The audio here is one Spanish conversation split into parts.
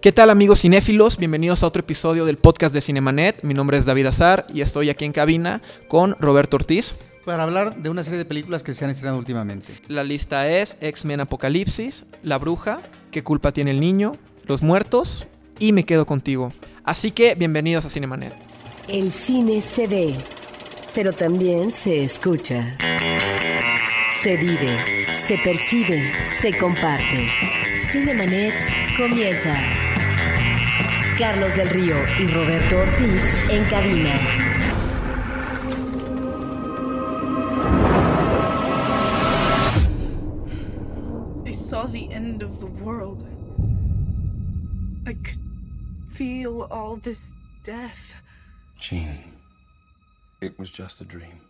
¿Qué tal amigos cinéfilos? Bienvenidos a otro episodio del podcast de Cinemanet. Mi nombre es David Azar y estoy aquí en cabina con Roberto Ortiz. Para hablar de una serie de películas que se han estrenado últimamente. La lista es X-Men Apocalipsis, La Bruja, ¿Qué culpa tiene el niño? Los Muertos y Me Quedo Contigo. Así que bienvenidos a Cinemanet. El cine se ve, pero también se escucha. Se vive, se percibe, se comparte. Cinemanet comienza. Carlos del Río y Roberto Ortiz en cabina. I saw the end of the world. I could feel all this death. Gene, it was just a dream.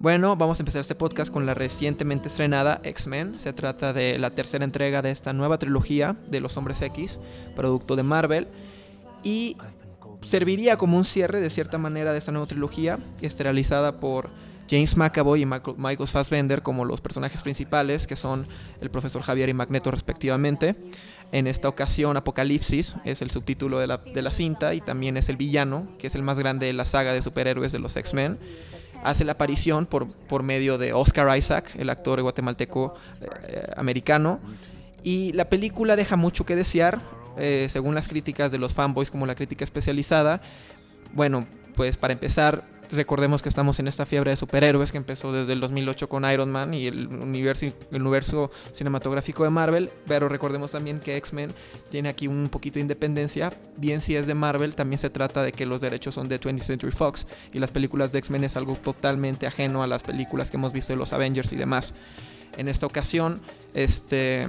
Bueno, vamos a empezar este podcast con la recientemente estrenada X-Men. Se trata de la tercera entrega de esta nueva trilogía de los Hombres X, producto de Marvel. Y serviría como un cierre de cierta manera de esta nueva trilogía, esterilizada por James McAvoy y Michael Fassbender como los personajes principales, que son el profesor Javier y Magneto respectivamente. En esta ocasión, Apocalipsis es el subtítulo de la, de la cinta y también es el villano, que es el más grande de la saga de superhéroes de los X-Men hace la aparición por, por medio de Oscar Isaac, el actor guatemalteco eh, americano. Y la película deja mucho que desear, eh, según las críticas de los fanboys como la crítica especializada. Bueno, pues para empezar, recordemos que estamos en esta fiebre de superhéroes que empezó desde el 2008 con Iron Man y el universo, el universo cinematográfico de Marvel, pero recordemos también que X-Men tiene aquí un poquito de independencia, bien si es de Marvel, también se trata de que los derechos son de 20th Century Fox y las películas de X-Men es algo totalmente ajeno a las películas que hemos visto de los Avengers y demás. En esta ocasión, este,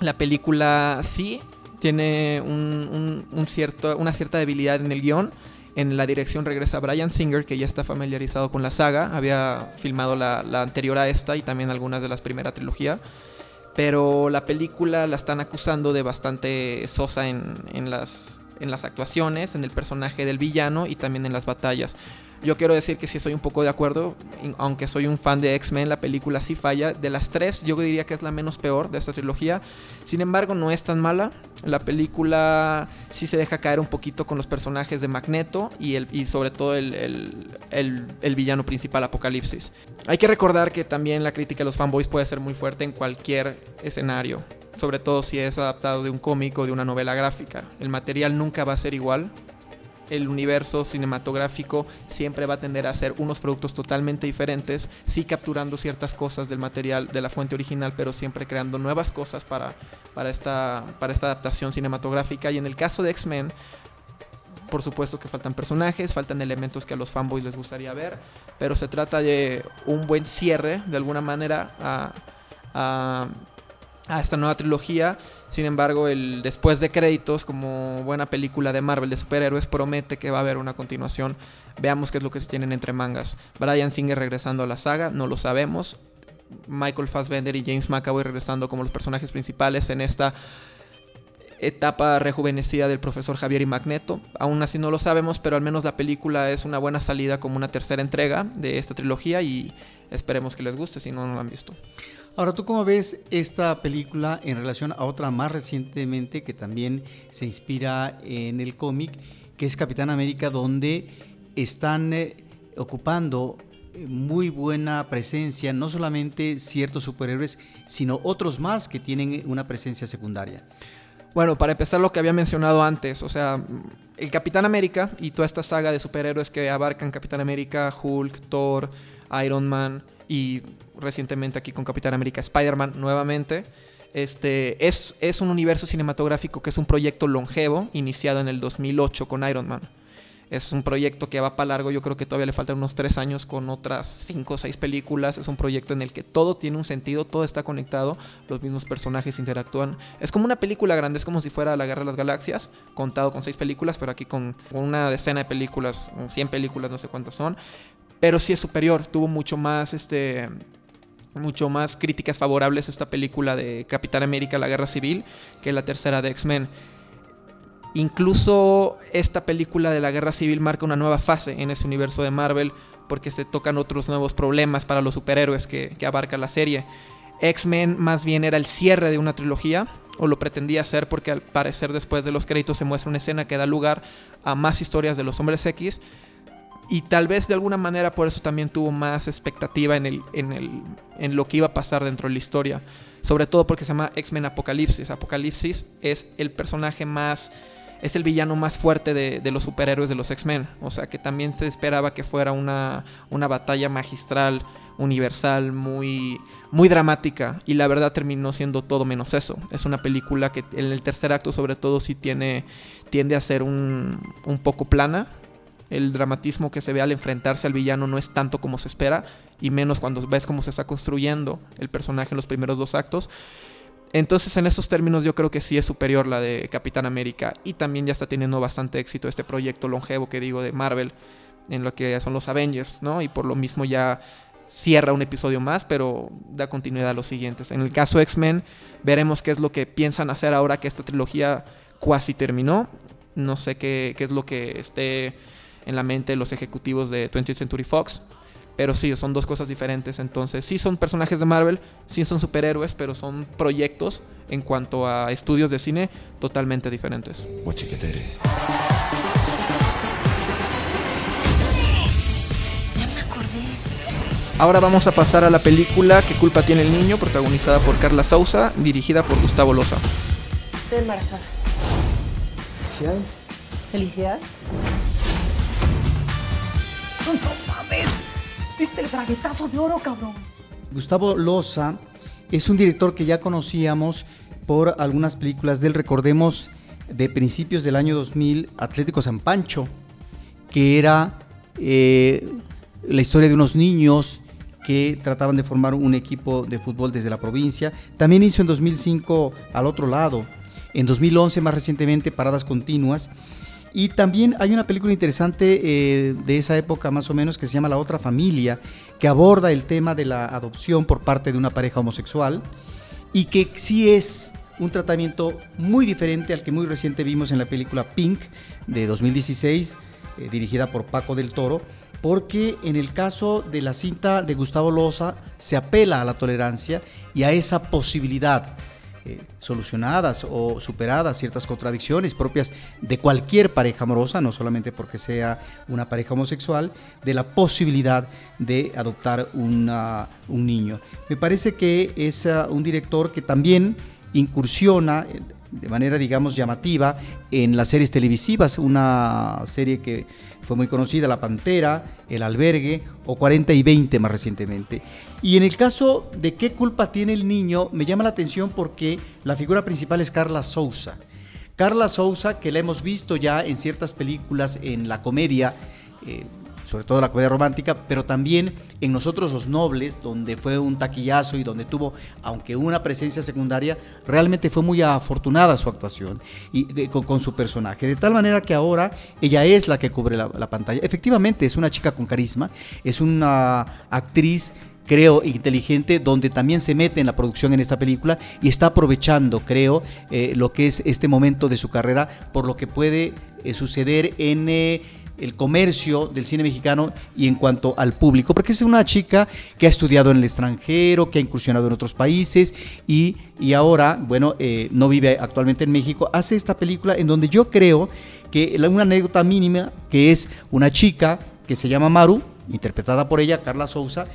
la película sí tiene un, cierto, una cierta debilidad en el guion, en la dirección regresa Brian Singer, que ya está familiarizado con la saga. Había filmado la, anterior a esta y también algunas de las primeras trilogía. Pero la película la están acusando de bastante sosa en, las, en las actuaciones, en el personaje del villano y también en las batallas. Yo quiero decir que sí estoy un poco de acuerdo, aunque soy un fan de X-Men, la película sí falla. De las tres, yo diría que es la menos peor de esta trilogía. Sin embargo, no es tan mala. La película sí se deja caer un poquito con los personajes de Magneto y, el, y sobre todo el, el, el, el villano principal, Apocalipsis. Hay que recordar que también la crítica de los fanboys puede ser muy fuerte en cualquier escenario sobre todo si es adaptado de un cómic o de una novela gráfica. El material nunca va a ser igual, el universo cinematográfico siempre va a tender a ser unos productos totalmente diferentes, sí capturando ciertas cosas del material de la fuente original, pero siempre creando nuevas cosas para, para, esta, para esta adaptación cinematográfica. Y en el caso de X-Men, por supuesto que faltan personajes, faltan elementos que a los fanboys les gustaría ver, pero se trata de un buen cierre, de alguna manera, a, a, a esta nueva trilogía. Sin embargo, el después de créditos, como buena película de Marvel de superhéroes, promete que va a haber una continuación. Veamos qué es lo que se tienen entre mangas. Brian Singer regresando a la saga, no lo sabemos. Michael Fassbender y James McAvoy regresando como los personajes principales en esta etapa rejuvenecida del profesor Javier y Magneto. Aún así no lo sabemos, pero al menos la película es una buena salida como una tercera entrega de esta trilogía y esperemos que les guste si no, no lo han visto. Ahora, ¿tú cómo ves esta película en relación a otra más recientemente que también se inspira en el cómic, que es Capitán América, donde están eh, ocupando muy buena presencia, no solamente ciertos superhéroes, sino otros más que tienen una presencia secundaria? Bueno, para empezar lo que había mencionado antes, o sea, el Capitán América y toda esta saga de superhéroes que abarcan Capitán América, Hulk, Thor, Iron Man y recientemente aquí con Capitán América Spider-Man nuevamente. Este, es, es un universo cinematográfico que es un proyecto longevo, iniciado en el 2008 con Iron Man. Es un proyecto que va para largo, yo creo que todavía le faltan unos tres años con otras cinco o seis películas. Es un proyecto en el que todo tiene un sentido, todo está conectado, los mismos personajes interactúan. Es como una película grande, es como si fuera La Guerra de las Galaxias, contado con seis películas, pero aquí con una decena de películas, 100 películas, no sé cuántas son. Pero sí es superior, tuvo mucho más este mucho más críticas favorables a esta película de Capitán América, la Guerra Civil, que la tercera de X-Men. Incluso esta película de la Guerra Civil marca una nueva fase en ese universo de Marvel porque se tocan otros nuevos problemas para los superhéroes que, que abarca la serie. X-Men más bien era el cierre de una trilogía. o lo pretendía hacer porque al parecer después de los créditos se muestra una escena que da lugar a más historias de los hombres X y tal vez de alguna manera por eso también tuvo más expectativa en, el, en, el, en lo que iba a pasar dentro de la historia. Sobre todo porque se llama X-Men Apocalipsis. Apocalipsis es el personaje más es el villano más fuerte de, los superhéroes de los X-Men. O sea que también se esperaba que fuera una, una batalla magistral, universal, muy, muy dramática. Y la verdad terminó siendo todo menos eso. Es una película que en el tercer acto sobre todo sí tiene, tiende a ser un, un poco plana. El dramatismo que se ve al enfrentarse al villano no es tanto como se espera. Y menos cuando ves cómo se está construyendo el personaje en los primeros dos actos. Entonces, en estos términos, yo creo que sí es superior la de Capitán América. Y también ya está teniendo bastante éxito este proyecto longevo que digo de Marvel, en lo que son los Avengers, ¿no? Y por lo mismo ya cierra un episodio más, pero da continuidad a los siguientes. En el caso X-Men, veremos qué es lo que piensan hacer ahora que esta trilogía casi terminó. No sé qué, qué es lo que esté en la mente de los ejecutivos de 20th Century Fox. Pero sí, son dos cosas diferentes. Entonces, sí son personajes de Marvel, sí son superhéroes, pero son proyectos en cuanto a estudios de cine totalmente diferentes. Ahora vamos a pasar a la película ¿Qué culpa tiene el niño? protagonizada por Carla Sousa, dirigida por Gustavo Loza. Estoy embarazada. ¿Felicidades? ¿Felicidades? No mames. ¿Viste el braguetazo de oro, cabrón? Gustavo Loza es un director que ya conocíamos por algunas películas del recordemos de principios del año 2000, Atlético San Pancho, que era eh, la historia de unos niños que trataban de formar un equipo de fútbol desde la provincia. También hizo en 2005 Al otro lado, en 2011 más recientemente Paradas Continuas y también hay una película interesante eh, de esa época más o menos que se llama La otra familia, que aborda el tema de la adopción por parte de una pareja homosexual y que sí es un tratamiento muy diferente al que muy reciente vimos en la película Pink de 2016, eh, dirigida por Paco del Toro, porque en el caso de la cinta de Gustavo Loza se apela a la tolerancia y a esa posibilidad eh, solucionadas o superadas ciertas contradicciones propias de cualquier pareja amorosa, no solamente porque sea una pareja homosexual, de la posibilidad de adoptar un niño. Me parece que es ah, un director que también incursiona eh, de manera, digamos, llamativa en las series televisivas, una serie que fue muy conocida, La Pantera, El Albergue o 40 y 20 más recientemente. Y en el caso de qué culpa tiene el niño, me llama la atención porque la figura principal es Carla Sousa. Carla Sousa, que la hemos visto ya en ciertas películas en la comedia, eh, sobre todo la comedia romántica, pero también en Nosotros los Nobles, donde fue un taquillazo y donde tuvo, aunque una presencia secundaria, realmente fue muy afortunada su actuación y con, su personaje. De tal manera que ahora ella es la que cubre la, la pantalla. Efectivamente, es una chica con carisma, es una actriz creo, inteligente, donde también se mete en la producción en esta película y está aprovechando, creo, eh, lo que es este momento de su carrera por lo que puede eh, suceder en el comercio del cine mexicano y en cuanto al público, porque es una chica que ha estudiado en el extranjero, que ha incursionado en otros países y, y ahora, bueno, eh, no vive actualmente en México, hace esta película en donde yo creo que una anécdota mínima, que es una chica que se llama Maru, interpretada por ella, Carla Sousa,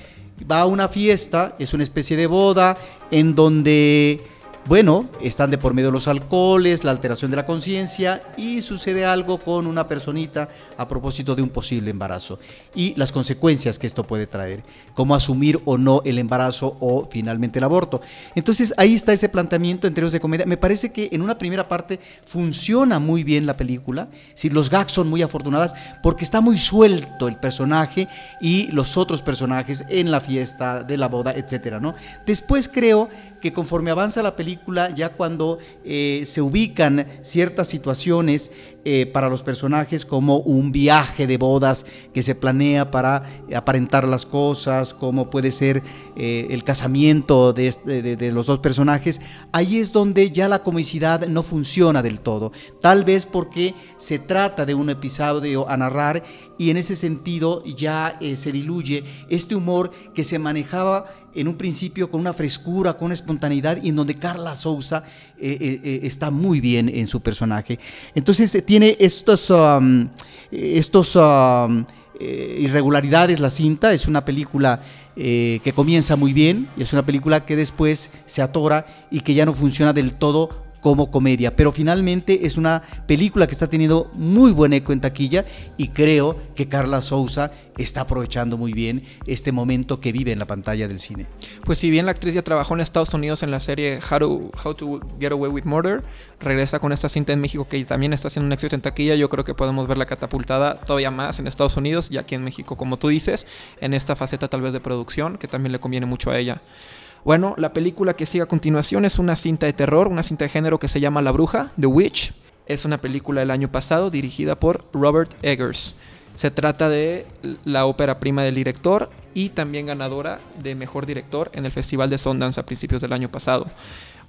va a una fiesta, es una especie de boda en donde bueno, están de por medio los alcoholes, la alteración de la conciencia y sucede algo con una personita a propósito de un posible embarazo y las consecuencias que esto puede traer, cómo asumir o no el embarazo o finalmente el aborto. Entonces ahí está ese planteamiento en términos de comedia. Me parece que en una primera parte funciona muy bien la película, si los gags son muy afortunadas porque está muy suelto el personaje y los otros personajes en la fiesta de la boda, etcétera, ¿no? Después creo que conforme avanza la película, ya cuando eh, se ubican ciertas situaciones eh, para los personajes, como un viaje de bodas que se planea para aparentar las cosas, como puede ser eh, el casamiento este, de, de, los dos personajes, ahí es donde ya la comicidad no funciona del todo. Tal vez porque se trata de un episodio a narrar y en ese sentido ya se diluye este humor que se manejaba en un principio con una frescura, con una espontaneidad y en donde Carla Souza eh, eh, eh, está muy bien en su personaje. Entonces tiene estos, um, estos um, irregularidades la cinta, es una película que comienza muy bien y es una película que después se atora y que ya no funciona del todo como comedia, pero finalmente es una película que está teniendo muy buen eco en taquilla y creo que Carla Souza está aprovechando muy bien este momento que vive en la pantalla del cine. Pues si bien la actriz ya trabajó en Estados Unidos en la serie How to, Get Away with Murder, regresa con esta cinta en México que también está haciendo un éxito en taquilla, yo creo que podemos verla catapultada todavía más en Estados Unidos y aquí en México, como tú dices, en esta faceta tal vez de producción que también le conviene mucho a ella. Bueno, la película que sigue a continuación es una cinta de terror, una cinta de género que se llama La Bruja, The Witch. Es una película del año pasado dirigida por Robert Eggers. Se trata de la ópera prima del director y también ganadora de mejor director en el Festival de Sundance a principios del año pasado.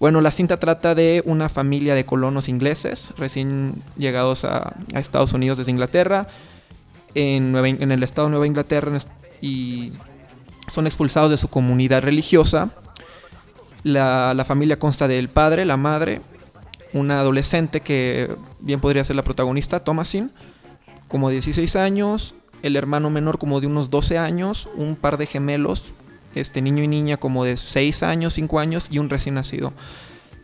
Bueno, la cinta trata de una familia de colonos ingleses recién llegados a, Estados Unidos desde Inglaterra, en, en el estado de Nueva Inglaterra, y son expulsados de su comunidad religiosa la, familia consta del padre, la madre, una adolescente que bien podría ser la protagonista, Thomasin, como 16 años, el hermano menor como de unos 12 años, un par de gemelos, este niño y niña como de 6 años, 5 años y un recién nacido.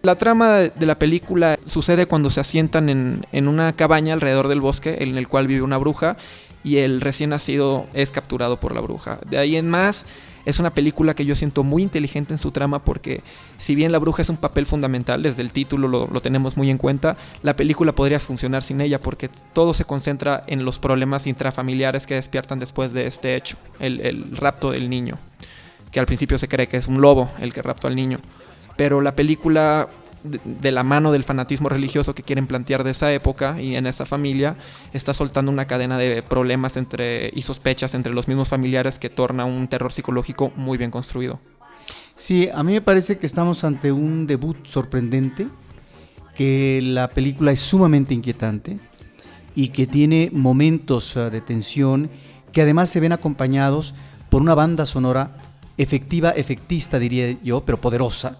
La trama de la película sucede cuando se asientan en, en, una cabaña alrededor del bosque en el cual vive una bruja y el recién nacido es capturado por la bruja. De ahí en más es una película que yo siento muy inteligente en su trama porque si bien la bruja es un papel fundamental, desde el título lo, tenemos muy en cuenta, la película podría funcionar sin ella porque todo se concentra en los problemas intrafamiliares que despiertan después de este hecho, el, el rapto del niño, que al principio se cree que es un lobo el que raptó al niño. Pero la película de, la mano del fanatismo religioso que quieren plantear de esa época y en esa familia, está soltando una cadena de problemas entre, y sospechas entre los mismos familiares que torna un terror psicológico muy bien construido. Sí, a mí me parece que estamos ante un debut sorprendente, que la película es sumamente inquietante y que tiene momentos ah, de tensión que además se ven acompañados por una banda sonora efectiva, efectista diría yo, pero poderosa,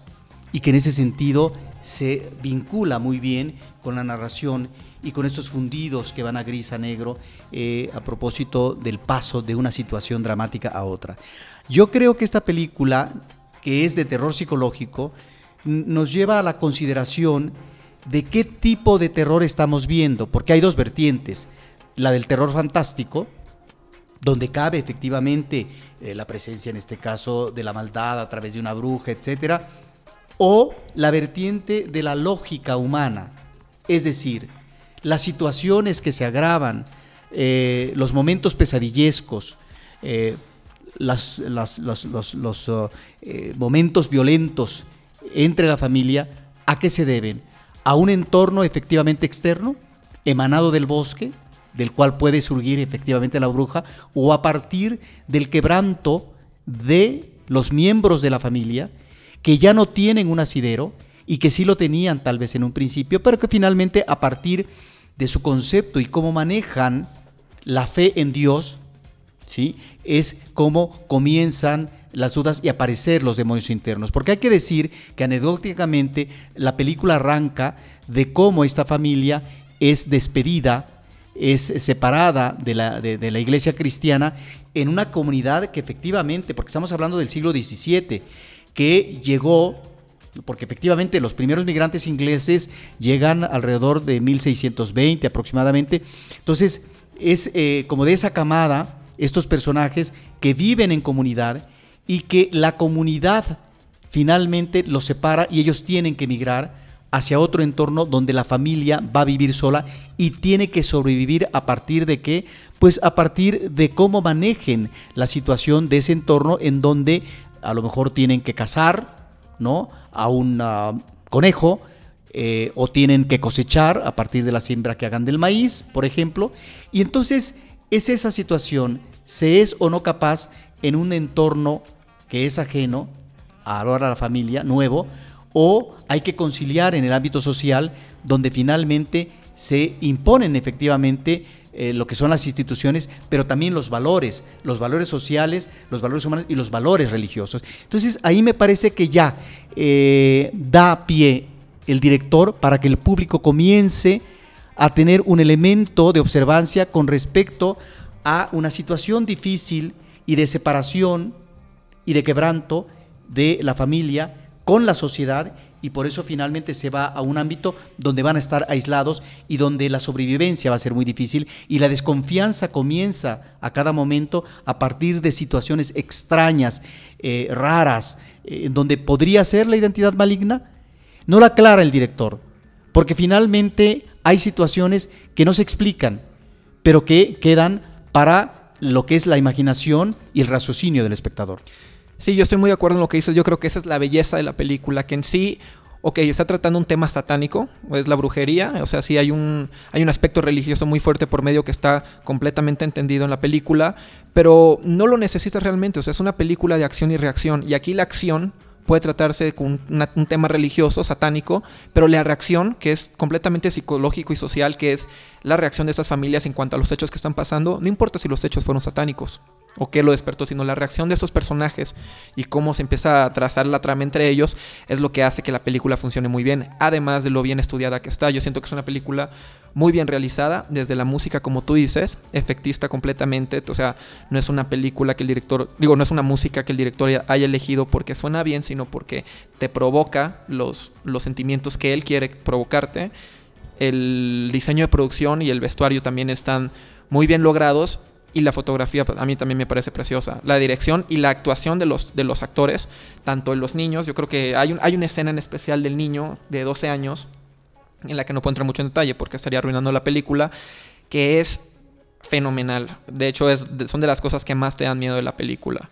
y que en ese sentido se vincula muy bien con la narración y con estos fundidos que van a gris a negro eh, a propósito del paso de una situación dramática a otra. Yo creo que esta película, que es de terror psicológico, nos lleva a la consideración de qué tipo de terror estamos viendo, porque hay dos vertientes, la del terror fantástico, donde cabe efectivamente eh, la presencia, en este caso, de la maldad a través de una bruja, etcétera, o la vertiente de la lógica humana, es decir, las situaciones que se agravan, eh, los momentos pesadillescos, eh, los, uh, eh, momentos violentos entre la familia, ¿a qué se deben? ¿A un entorno efectivamente externo, emanado del bosque, del cual puede surgir efectivamente la bruja, o a partir del quebranto de los miembros de la familia que ya no tienen un asidero y que sí lo tenían tal vez en un principio, pero que finalmente a partir de su concepto y cómo manejan la fe en Dios, ¿sí? es cómo comienzan las dudas y aparecer los demonios internos. Porque hay que decir que anecdóticamente la película arranca de cómo esta familia es despedida, es separada de la, de la iglesia cristiana en una comunidad que efectivamente, porque estamos hablando del siglo XVII, que llegó, porque efectivamente los primeros migrantes ingleses llegan alrededor de 1620 aproximadamente, entonces es eh, como de esa camada estos personajes que viven en comunidad y que la comunidad finalmente los separa y ellos tienen que emigrar hacia otro entorno donde la familia va a vivir sola y tiene que sobrevivir a partir de qué? Pues a partir de cómo manejen la situación de ese entorno en donde a lo mejor tienen que cazar, ¿no? A un ah, conejo, eh, o tienen que cosechar a partir de la siembra que hagan del maíz, por ejemplo. Y entonces es esa situación, se es o no capaz en un entorno que es ajeno, a la familia, nuevo, o hay que conciliar en el ámbito social donde finalmente se imponen efectivamente eh, lo que son las instituciones, pero también los valores, los valores sociales, los valores humanos y los valores religiosos. Entonces ahí me parece que ya eh, da pie el director para que el público comience a tener un elemento de observancia con respecto a una situación difícil y de separación y de quebranto de la familia con la sociedad y por eso finalmente se va a un ámbito donde van a estar aislados y donde la sobrevivencia va a ser muy difícil y la desconfianza comienza a cada momento a partir de situaciones extrañas, eh, raras, eh, donde podría ser la identidad maligna. No la aclara el director, porque finalmente hay situaciones que no se explican, pero que quedan para lo que es la imaginación y el raciocinio del espectador. Sí, yo estoy muy de acuerdo en lo que dices. Yo creo que esa es la belleza de la película, que en sí, ok, está tratando un tema satánico, es la brujería, o sea, sí hay un, hay un aspecto religioso muy fuerte por medio que está completamente entendido en la película, pero no lo necesitas realmente, o sea, es una película de acción y reacción, y aquí la acción puede tratarse con un tema religioso, satánico, pero la reacción, que es completamente psicológico y social, que es la reacción de estas familias en cuanto a los hechos que están pasando, no importa si los hechos fueron satánicos o qué lo despertó, sino la reacción de estos personajes y cómo se empieza a trazar la trama entre ellos es lo que hace que la película funcione muy bien, además de lo bien estudiada que está. Yo siento que es una película muy bien realizada, desde la música, como tú dices, efectista completamente, o sea, no es una película que el director, digo, no es una música que el director haya elegido porque suena bien, sino porque te provoca los, los sentimientos que él quiere provocarte. El diseño de producción y el vestuario también están muy bien logrados y la fotografía a mí también me parece preciosa. La dirección y la actuación de los, de los actores, tanto en los niños, yo creo que hay, un, hay una escena en especial del niño de 12 años en la que no puedo entrar mucho en detalle porque estaría arruinando la película, que es fenomenal. De hecho, es, son de las cosas que más te dan miedo de la película.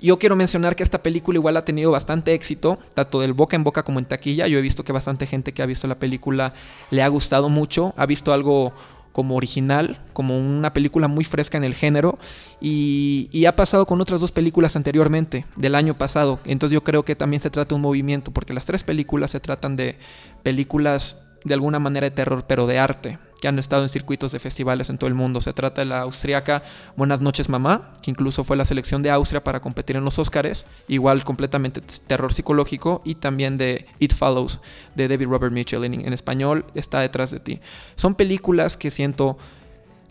Yo quiero mencionar que esta película igual ha tenido bastante éxito, tanto del boca en boca como en taquilla. Yo he visto que bastante gente que ha visto la película le ha gustado mucho, ha visto algo como original, como una película muy fresca en el género y, y, ha pasado con otras dos películas anteriormente, del año pasado. Entonces yo creo que también se trata de un movimiento, porque las tres películas se tratan de películas de alguna manera de terror, pero de arte, que han estado en circuitos de festivales en todo el mundo. Se trata de la austriaca Buenas noches mamá, que incluso fue la selección de Austria para competir en los Oscars, igual completamente terror psicológico, y también de It Follows, de David Robert Mitchell, en, en español está detrás de ti. Son películas que siento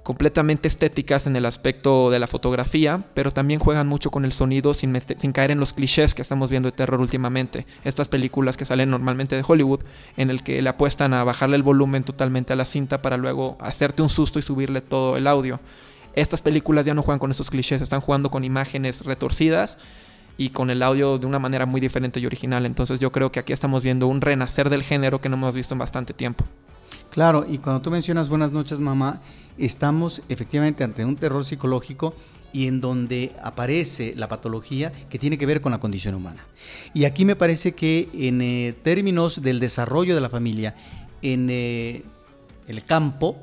completamente estéticas en el aspecto de la fotografía, pero también juegan mucho con el sonido sin, caer en los clichés que estamos viendo de terror últimamente. Estas películas que salen normalmente de Hollywood, en el que le apuestan a bajarle el volumen totalmente a la cinta para luego hacerte un susto y subirle todo el audio. Estas películas ya no juegan con esos clichés, están jugando con imágenes retorcidas y con el audio de una manera muy diferente y original. Entonces yo creo que aquí estamos viendo un renacer del género que no hemos visto en bastante tiempo. Claro, y cuando tú mencionas Buenas noches mamá, estamos efectivamente ante un terror psicológico y en donde aparece la patología que tiene que ver con la condición humana. Y aquí me parece que en eh, términos del desarrollo de la familia, en eh, el campo,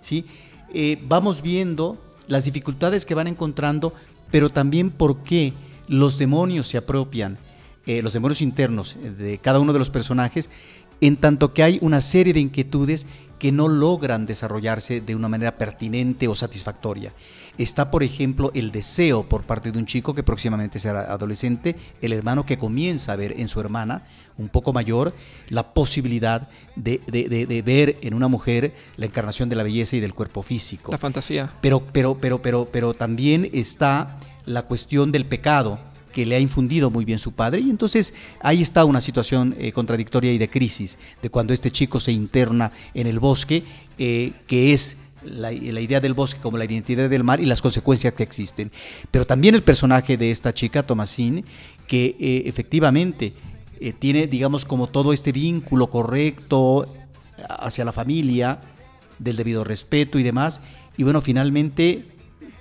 ¿sí? Eh, vamos viendo las dificultades que van encontrando, pero también por qué los demonios se apropian, los demonios internos de cada uno de los personajes, en tanto que hay una serie de inquietudes que no logran desarrollarse de una manera pertinente o satisfactoria. Está, por ejemplo, el deseo por parte de un chico que próximamente será adolescente, el hermano que comienza a ver en su hermana, un poco mayor, la posibilidad de, de, ver en una mujer la encarnación de la belleza y del cuerpo físico. La fantasía. Pero, pero, pero, pero, pero también está la cuestión del pecado que le ha infundido muy bien su padre. Y entonces ahí está una situación eh, contradictoria y de crisis, de cuando este chico se interna en el bosque, eh, que es la, idea del bosque como la identidad del mar y las consecuencias que existen. Pero también el personaje de esta chica, Tomasín, que eh, efectivamente tiene, digamos, como todo este vínculo correcto hacia la familia, del debido respeto y demás. Y bueno, finalmente,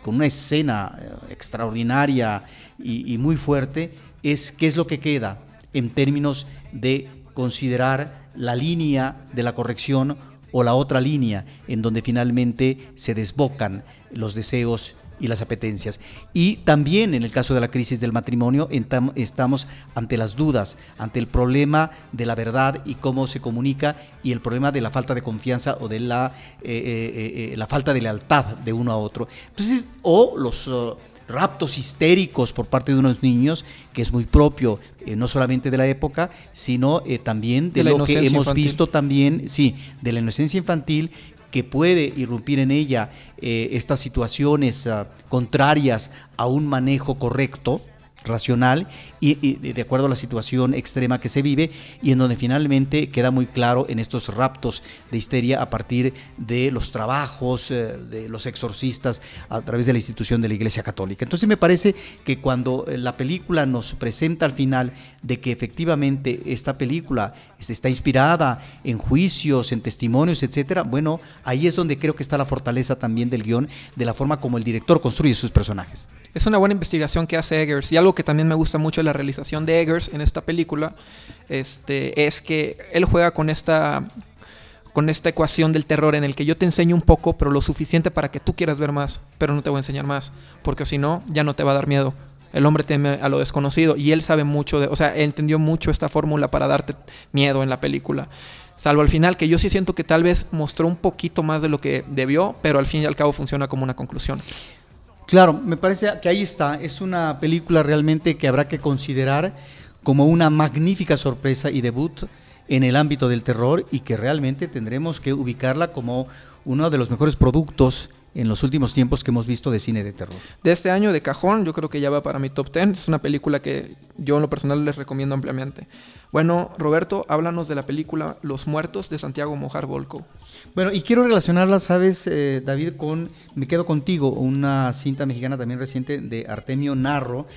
con una escena extraordinaria, y, muy fuerte es qué es lo que queda en términos de considerar la línea de la corrección o la otra línea en donde finalmente se desbocan los deseos y las apetencias. Y también en el caso de la crisis del matrimonio estamos ante las dudas, ante el problema de la verdad y cómo se comunica y el problema de la falta de confianza o de la, eh, eh, eh, la falta de lealtad de uno a otro. Entonces, o los... uh, raptos histéricos por parte de unos niños, que es muy propio eh, no solamente de la época, sino eh, también de, De lo que hemos infantil. visto también, sí, de la inocencia infantil que puede irrumpir en ella eh, estas situaciones ah, contrarias a un manejo correcto, racional y, de acuerdo a la situación extrema que se vive y en donde finalmente queda muy claro en estos raptos de histeria a partir de los trabajos eh, de los exorcistas a través de la institución de la Iglesia Católica. Entonces me parece que cuando eh, la película nos presenta al final de que efectivamente esta película está inspirada en juicios, en testimonios, etcétera, bueno, ahí es donde creo que está la fortaleza también del guion, de la forma como el director construye sus personajes. Es una buena investigación que hace Eggers. Y algo que también me gusta mucho de la realización de Eggers en esta película este, es que él juega con esta, con esta ecuación del terror en el que yo te enseño un poco, pero lo suficiente para que tú quieras ver más, pero no te voy a enseñar más. Porque si no, ya no te va a dar miedo. El hombre teme a lo desconocido y él sabe mucho de, o sea, entendió mucho esta fórmula para darte miedo en la película. Salvo al final, que yo sí siento que tal vez mostró un poquito más de lo que debió, pero al fin y al cabo funciona como una conclusión. Claro, me parece que ahí está. Es una película realmente que habrá que considerar como una magnífica sorpresa y debut en el ámbito del terror y que realmente tendremos que ubicarla como uno de los mejores productos en los últimos tiempos que hemos visto de cine de terror. De este año, de cajón, yo creo que ya va para mi top 10. Es una película que yo en lo personal les recomiendo ampliamente. Bueno, Roberto, háblanos de la película Los Muertos de Santiago Mojar Volco. Bueno, y quiero relacionarla, sabes, eh, David, con Me Quedo Contigo, una cinta mexicana también reciente de Artemio Narro,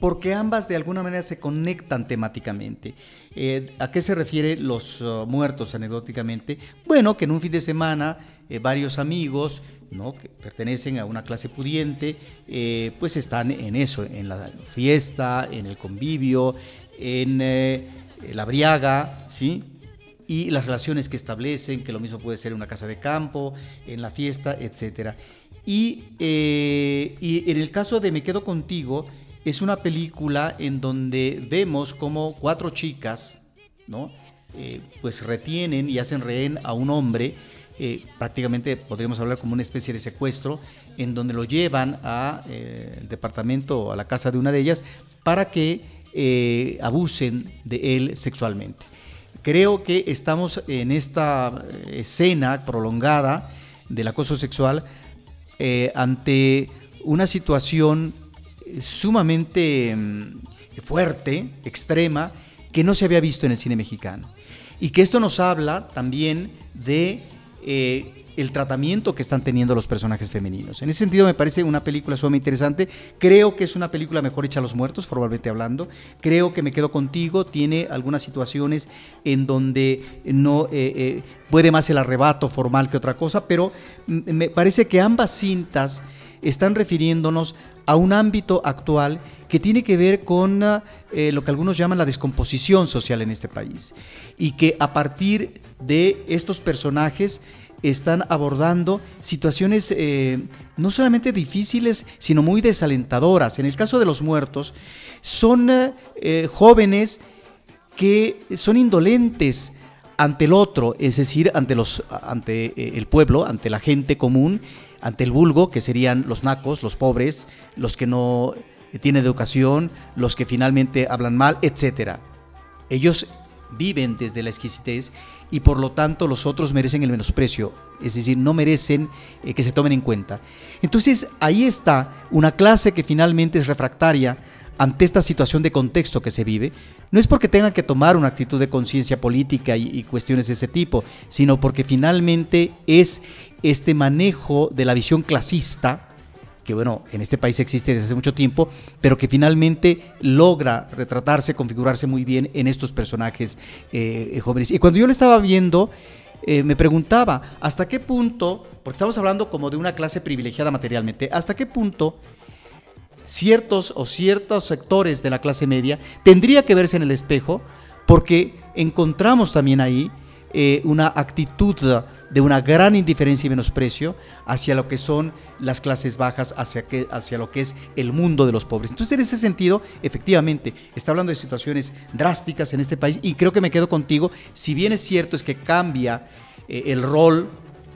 porque ambas de alguna manera se conectan temáticamente. Eh, ¿A qué se refiere los uh, muertos anecdóticamente? Bueno, que en un fin de semana eh, varios amigos ¿no? que pertenecen a una clase pudiente, eh, pues están en eso, en la fiesta, en el convivio, en la briaga, ¿sí? Y las relaciones que establecen, que lo mismo puede ser en una casa de campo, en la fiesta, etc. Y, eh, y en el caso de Me Quedo Contigo, es una película en donde vemos como cuatro chicas, ¿no? Eh, pues retienen y hacen rehén a un hombre, eh, prácticamente podríamos hablar como una especie de secuestro, en donde lo llevan al departamento o a la casa de una de ellas para que eh, abusen de él sexualmente. Creo que estamos en esta eh, escena prolongada del acoso sexual eh, ante una situación eh, sumamente mm, fuerte, extrema, que no se había visto en el cine mexicano. Y que esto nos habla también de el tratamiento que están teniendo los personajes femeninos. En ese sentido me parece una película sumamente interesante. Creo que es una película mejor hecha a los muertos, formalmente hablando. Creo que Me Quedo Contigo tiene algunas situaciones en donde no eh, eh, puede más el arrebato formal que otra cosa, pero me parece que ambas cintas están refiriéndonos a un ámbito actual que tiene que ver con eh, lo que algunos llaman la descomposición social en este país y que a partir de estos personajes están abordando situaciones eh, no solamente difíciles, sino muy desalentadoras. En el caso de los muertos, son eh, eh, jóvenes que son indolentes ante el otro, es decir, ante, los, ante el pueblo, ante la gente común, ante el vulgo, que serían los nacos, los pobres, los que no tienen educación, los que finalmente hablan mal, etc. Ellos viven desde la exquisitez y por lo tanto los otros merecen el menosprecio, es decir, no merecen eh, que se tomen en cuenta. Entonces ahí está una clase que finalmente es refractaria ante esta situación de contexto que se vive, no es porque tengan que tomar una actitud de conciencia política y, y, cuestiones de ese tipo, sino porque finalmente es este manejo de la visión clasista, que bueno, en este país existe desde hace mucho tiempo, pero que finalmente logra retratarse, configurarse muy bien en estos personajes eh, jóvenes. Y cuando yo lo estaba viendo, eh, me preguntaba, ¿hasta qué punto, porque estamos hablando como de una clase privilegiada materialmente, ¿hasta qué punto ciertos o ciertos sectores de la clase media tendría que verse en el espejo? Porque encontramos también ahí eh, una actitud de una gran indiferencia y menosprecio hacia lo que son las clases bajas, hacia, que, hacia lo que es el mundo de los pobres. Entonces, en ese sentido, efectivamente, está hablando de situaciones drásticas en este país y creo que me quedo contigo, si bien es cierto es que cambia eh, el rol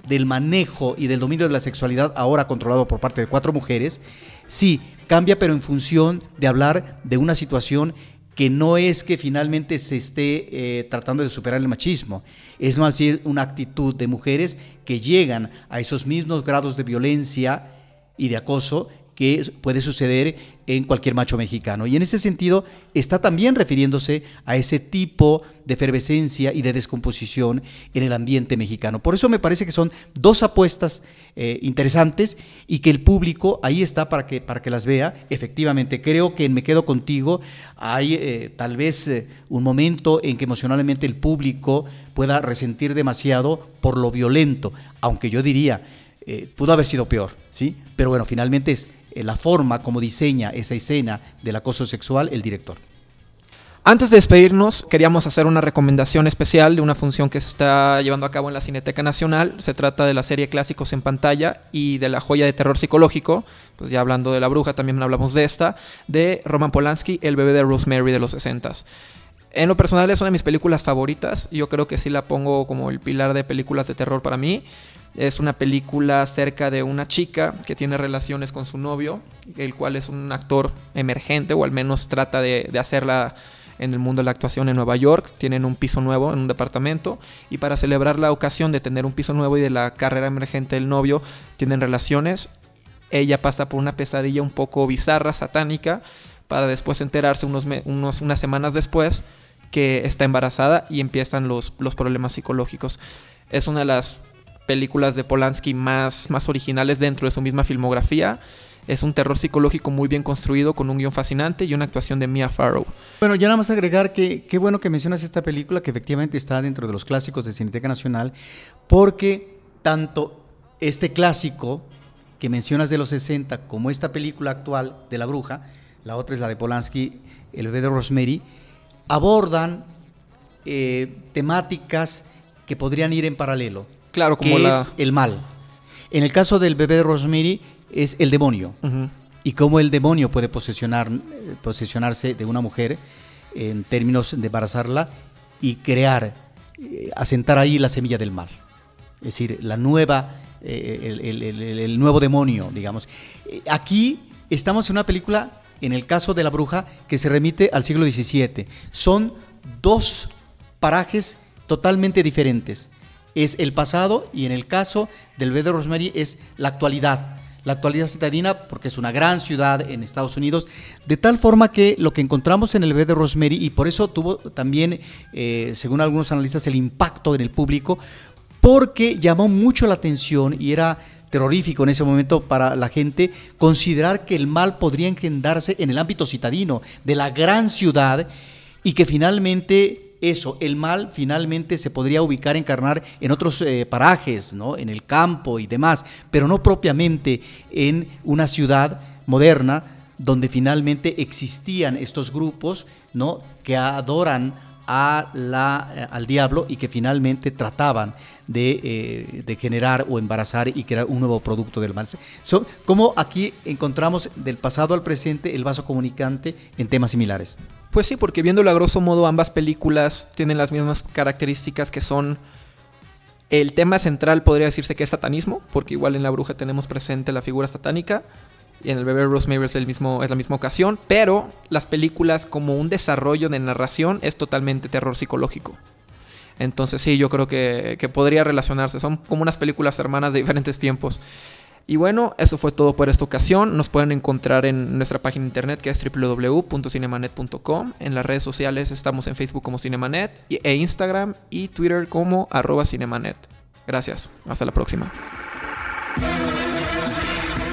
del manejo y del dominio de la sexualidad ahora controlado por parte de cuatro mujeres, sí, cambia pero en función de hablar de una situación que no es que finalmente se esté eh, tratando de superar el machismo, es más bien una actitud de mujeres que llegan a esos mismos grados de violencia y de acoso que puede suceder en cualquier macho mexicano. Y en ese sentido está también refiriéndose a ese tipo de efervescencia y de descomposición en el ambiente mexicano. Por eso me parece que son dos apuestas eh, interesantes y que el público ahí está para que, para que las vea. Efectivamente, creo que en Me Quedo Contigo hay eh, tal vez eh, un momento en que emocionalmente el público pueda resentir demasiado por lo violento, aunque yo diría, pudo haber sido peor, ¿sí? Pero bueno, finalmente es la forma como diseña esa escena del acoso sexual el director. Antes de despedirnos, queríamos hacer una recomendación especial de una función que se está llevando a cabo en la Cineteca Nacional. Se trata de la serie Clásicos en pantalla y de la joya de terror psicológico, pues ya hablando de La Bruja, también hablamos de esta, de Roman Polanski, El bebé de Rosemary de los 60 En lo personal es una de mis películas favoritas. Yo creo que sí la pongo como el pilar de películas de terror para mí. Es una película acerca de una chica que tiene relaciones con su novio, el cual es un actor emergente o al menos trata de, hacerla en el mundo de la actuación en Nueva York. Tienen un piso nuevo en un departamento y para celebrar la ocasión de tener un piso nuevo y de la carrera emergente del novio, tienen relaciones. Ella pasa por una pesadilla un poco bizarra, satánica, para después enterarse unos, unos unas semanas después que está embarazada y empiezan los, los problemas psicológicos. Es una de las películas de Polanski más, más originales dentro de su misma filmografía. Es un terror psicológico muy bien construido, con un guion fascinante y una actuación de Mia Farrow. Bueno, ya nada más agregar que qué bueno que mencionas esta película, que efectivamente está dentro de los clásicos de Cineteca Nacional, porque tanto este clásico que mencionas de los 60 como esta película actual de La Bruja, la otra es la de Polanski, El bebé de Rosemary, abordan eh, temáticas que podrían ir en paralelo. Claro, como que es el mal. En el caso del bebé de Rosemary es el demonio. Y cómo el demonio puede posesionar, posesionarse de una mujer en términos de embarazarla y crear, eh, asentar ahí la semilla del mal. Es decir, la nueva, eh, el, nuevo demonio, digamos. Eh, aquí estamos en una película, en el caso de la bruja, que se remite al siglo XVII. Son dos parajes totalmente diferentes es el pasado y en el caso del bebé de Rosemary es la actualidad. La actualidad citadina porque es una gran ciudad en Estados Unidos, de tal forma que lo que encontramos en el bebé de Rosemary, y por eso tuvo también, eh, según algunos analistas, el impacto en el público, porque llamó mucho la atención y era terrorífico en ese momento para la gente considerar que el mal podría engendrarse en el ámbito citadino de la gran ciudad y que finalmente eso, el mal finalmente se podría ubicar, encarnar en otros eh, parajes, ¿no? en el campo y demás, pero no propiamente en una ciudad moderna donde finalmente existían estos grupos ¿no? que adoran a la, eh, al diablo y que finalmente trataban de, eh, de, generar o embarazar y crear un nuevo producto del mal. So, ¿Cómo aquí encontramos del pasado al presente el vaso comunicante en temas similares? Pues sí, porque viéndolo a grosso modo ambas películas tienen las mismas características que son... El tema central podría decirse que es satanismo, porque igual en La Bruja tenemos presente la figura satánica y en El bebé Rosemary es, el mismo, es la misma ocasión, pero las películas como un desarrollo de narración es totalmente terror psicológico. Entonces sí, yo creo que, que podría relacionarse, son como unas películas hermanas de diferentes tiempos. Y bueno, eso fue todo por esta ocasión. Nos pueden encontrar en nuestra página internet que es www.cinemanet.com. En las redes sociales estamos en Facebook como Cinemanet e Instagram y Twitter como arroba Cinemanet. Gracias. Hasta la próxima.